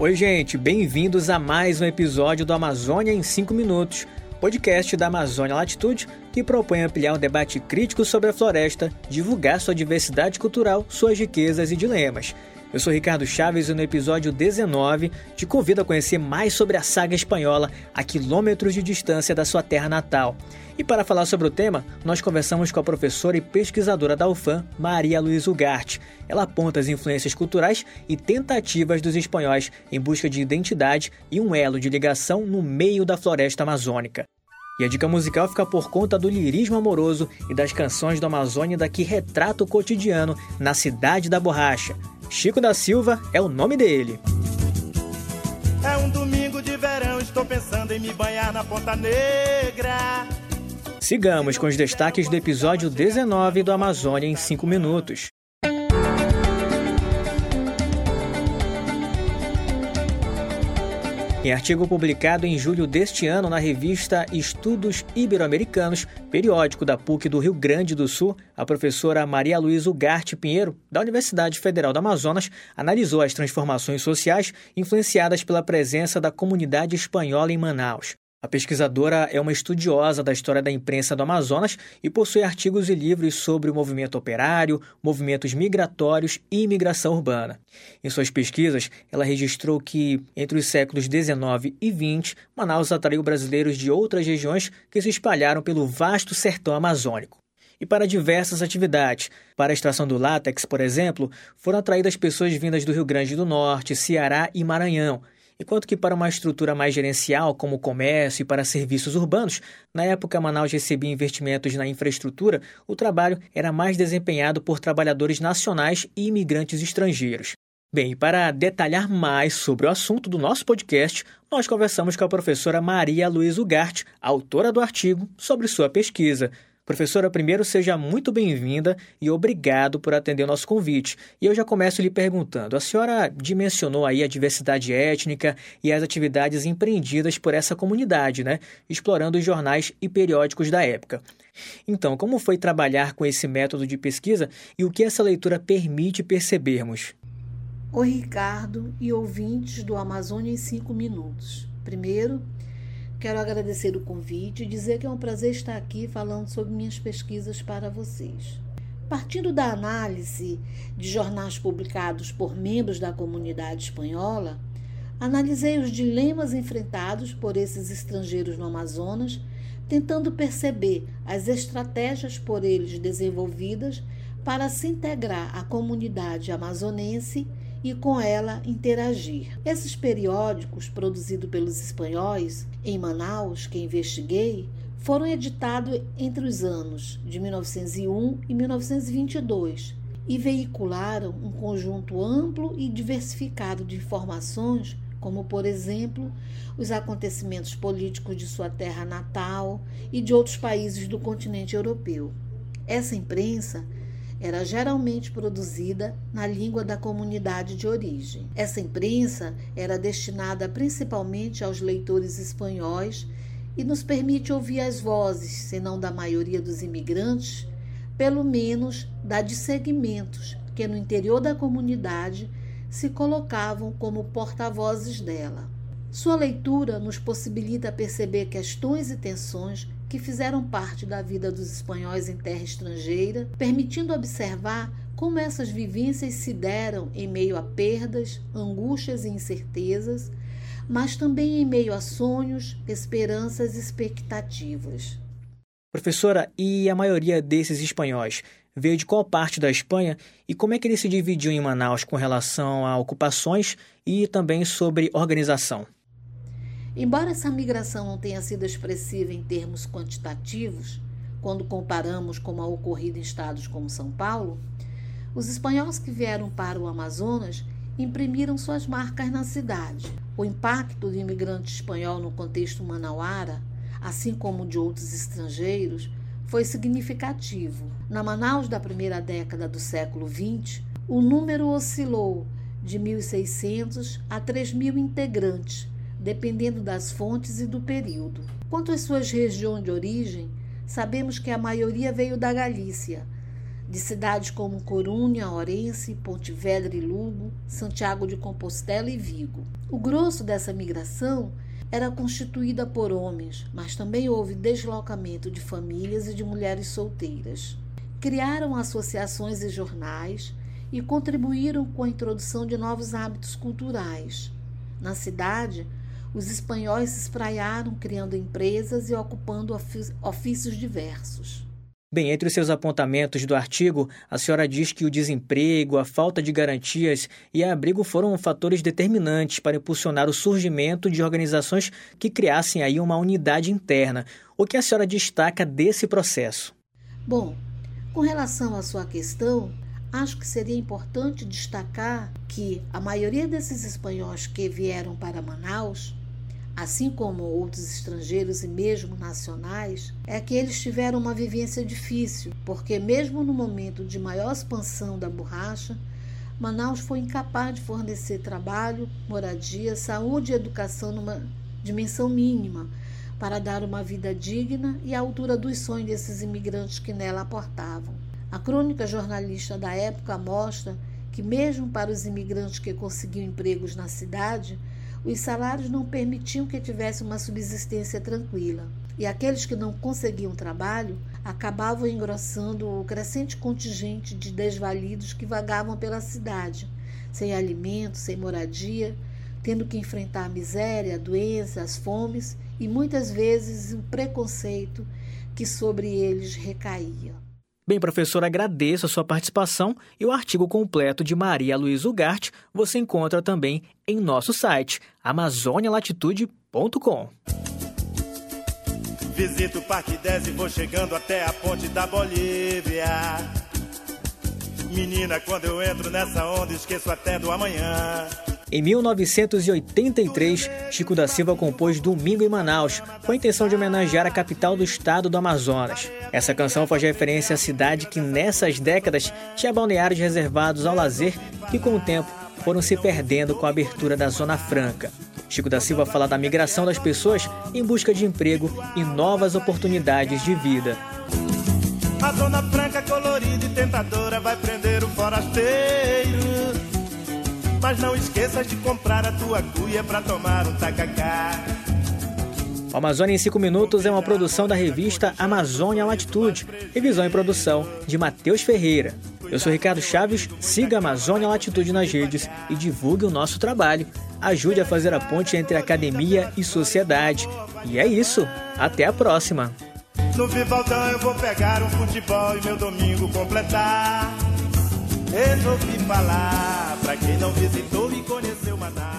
Oi, gente, bem-vindos a mais um episódio do Amazônia em 5 Minutos, podcast da Amazônia Latitude que propõe ampliar um debate crítico sobre a floresta, divulgar sua diversidade cultural, suas riquezas e dilemas. Eu sou Ricardo Chaves e no episódio 19 te convido a conhecer mais sobre a saga espanhola a quilômetros de distância da sua terra natal. E para falar sobre o tema, nós conversamos com a professora e pesquisadora da UFAM, Maria Luiz Ugarte. Ela aponta as influências culturais e tentativas dos espanhóis em busca de identidade e um elo de ligação no meio da floresta amazônica. E a dica musical fica por conta do lirismo amoroso e das canções do Amazônia que retrata o cotidiano na cidade da borracha. Chico da Silva é o nome dele. É um domingo de verão, estou pensando em me banhar na Ponta Negra. Sigamos com os destaques do episódio 19 do Amazônia em 5 minutos. Em artigo publicado em julho deste ano na revista Estudos Ibero-Americanos, periódico da PUC do Rio Grande do Sul, a professora Maria Luísa Ugarte Pinheiro, da Universidade Federal do Amazonas, analisou as transformações sociais influenciadas pela presença da comunidade espanhola em Manaus. A pesquisadora é uma estudiosa da história da imprensa do Amazonas e possui artigos e livros sobre o movimento operário, movimentos migratórios e imigração urbana. Em suas pesquisas, ela registrou que, entre os séculos 19 e 20, Manaus atraiu brasileiros de outras regiões que se espalharam pelo vasto sertão amazônico e para diversas atividades. Para a extração do látex, por exemplo, foram atraídas pessoas vindas do Rio Grande do Norte, Ceará e Maranhão enquanto que para uma estrutura mais gerencial, como comércio e para serviços urbanos, na época Manaus recebia investimentos na infraestrutura, o trabalho era mais desempenhado por trabalhadores nacionais e imigrantes estrangeiros. Bem, para detalhar mais sobre o assunto do nosso podcast, nós conversamos com a professora Maria Luiz Ugarte, autora do artigo sobre sua pesquisa. Professora, primeiro seja muito bem-vinda e obrigado por atender o nosso convite. E eu já começo lhe perguntando: a senhora dimensionou aí a diversidade étnica e as atividades empreendidas por essa comunidade, né? Explorando os jornais e periódicos da época. Então, como foi trabalhar com esse método de pesquisa e o que essa leitura permite percebermos? Oi, Ricardo e ouvintes do Amazônia em 5 Minutos. Primeiro, Quero agradecer o convite e dizer que é um prazer estar aqui falando sobre minhas pesquisas para vocês. Partindo da análise de jornais publicados por membros da comunidade espanhola, analisei os dilemas enfrentados por esses estrangeiros no Amazonas, tentando perceber as estratégias por eles desenvolvidas para se integrar à comunidade amazonense e com ela interagir. Esses periódicos, produzidos pelos espanhóis em Manaus, que investiguei, foram editados entre os anos de 1901 e 1922 e veicularam um conjunto amplo e diversificado de informações, como, por exemplo, os acontecimentos políticos de sua terra natal e de outros países do continente europeu. Essa imprensa era geralmente produzida na língua da comunidade de origem. Essa imprensa era destinada principalmente aos leitores espanhóis e nos permite ouvir as vozes, se não da maioria dos imigrantes, pelo menos da de segmentos que no interior da comunidade se colocavam como porta-vozes dela. Sua leitura nos possibilita perceber questões e tensões que fizeram parte da vida dos espanhóis em terra estrangeira, permitindo observar como essas vivências se deram em meio a perdas, angústias e incertezas, mas também em meio a sonhos, esperanças e expectativas. Professora, e a maioria desses espanhóis veio de qual parte da Espanha e como é que ele se dividiu em Manaus com relação a ocupações e também sobre organização? Embora essa migração não tenha sido expressiva em termos quantitativos, quando comparamos com a ocorrida em estados como São Paulo, os espanhóis que vieram para o Amazonas imprimiram suas marcas na cidade. O impacto do imigrante espanhol no contexto manauara, assim como de outros estrangeiros, foi significativo. Na Manaus da primeira década do século XX, o número oscilou de 1.600 a 3.000 integrantes, dependendo das fontes e do período. Quanto às suas regiões de origem, sabemos que a maioria veio da Galícia, de cidades como Corunha, Orense, Ponte Vedra e Lugo, Santiago de Compostela e Vigo. O grosso dessa migração era constituída por homens, mas também houve deslocamento de famílias e de mulheres solteiras. Criaram associações e jornais e contribuíram com a introdução de novos hábitos culturais. Na cidade, os espanhóis se espraiaram criando empresas e ocupando ofícios diversos. Bem, entre os seus apontamentos do artigo, a senhora diz que o desemprego, a falta de garantias e abrigo foram fatores determinantes para impulsionar o surgimento de organizações que criassem aí uma unidade interna. O que a senhora destaca desse processo? Bom, com relação à sua questão, acho que seria importante destacar que a maioria desses espanhóis que vieram para Manaus assim como outros estrangeiros e mesmo nacionais, é que eles tiveram uma vivência difícil, porque, mesmo no momento de maior expansão da borracha, Manaus foi incapaz de fornecer trabalho, moradia, saúde e educação numa dimensão mínima para dar uma vida digna e à altura dos sonhos desses imigrantes que nela aportavam. A crônica jornalista da época mostra que, mesmo para os imigrantes que conseguiam empregos na cidade, os salários não permitiam que tivesse uma subsistência tranquila, e aqueles que não conseguiam trabalho acabavam engrossando o crescente contingente de desvalidos que vagavam pela cidade, sem alimento, sem moradia, tendo que enfrentar a miséria, a doença, as fomes e muitas vezes o preconceito que sobre eles recaía. Bem, professor, agradeço a sua participação e o artigo completo de Maria Luiz Ugarte você encontra também em nosso site amazonialatitude.com. Visito o Parque 10 e vou chegando até a ponte da Bolívia. Menina, quando eu entro nessa onda, esqueço até do amanhã. Em 1983, Chico da Silva compôs Domingo em Manaus, com a intenção de homenagear a capital do estado do Amazonas. Essa canção faz referência à cidade que, nessas décadas, tinha balneários reservados ao lazer que, com o tempo, foram se perdendo com a abertura da Zona Franca. Chico da Silva fala da migração das pessoas em busca de emprego e novas oportunidades de vida. A Zona Franca colorida e tentadora vai prender o forasteiro mas não esqueças de comprar a tua cuia para tomar um tacacá. O Amazônia em 5 Minutos é uma produção da revista Amazônia Latitude, revisão e produção de Matheus Ferreira. Eu sou Ricardo Chaves, siga a Amazônia Latitude nas redes e divulgue o nosso trabalho. Ajude a fazer a ponte entre academia e sociedade. E é isso, até a próxima! No Vivaldão eu vou pegar um futebol e meu domingo completar resolvi falar Pra quem não visitou e conheceu Manaus.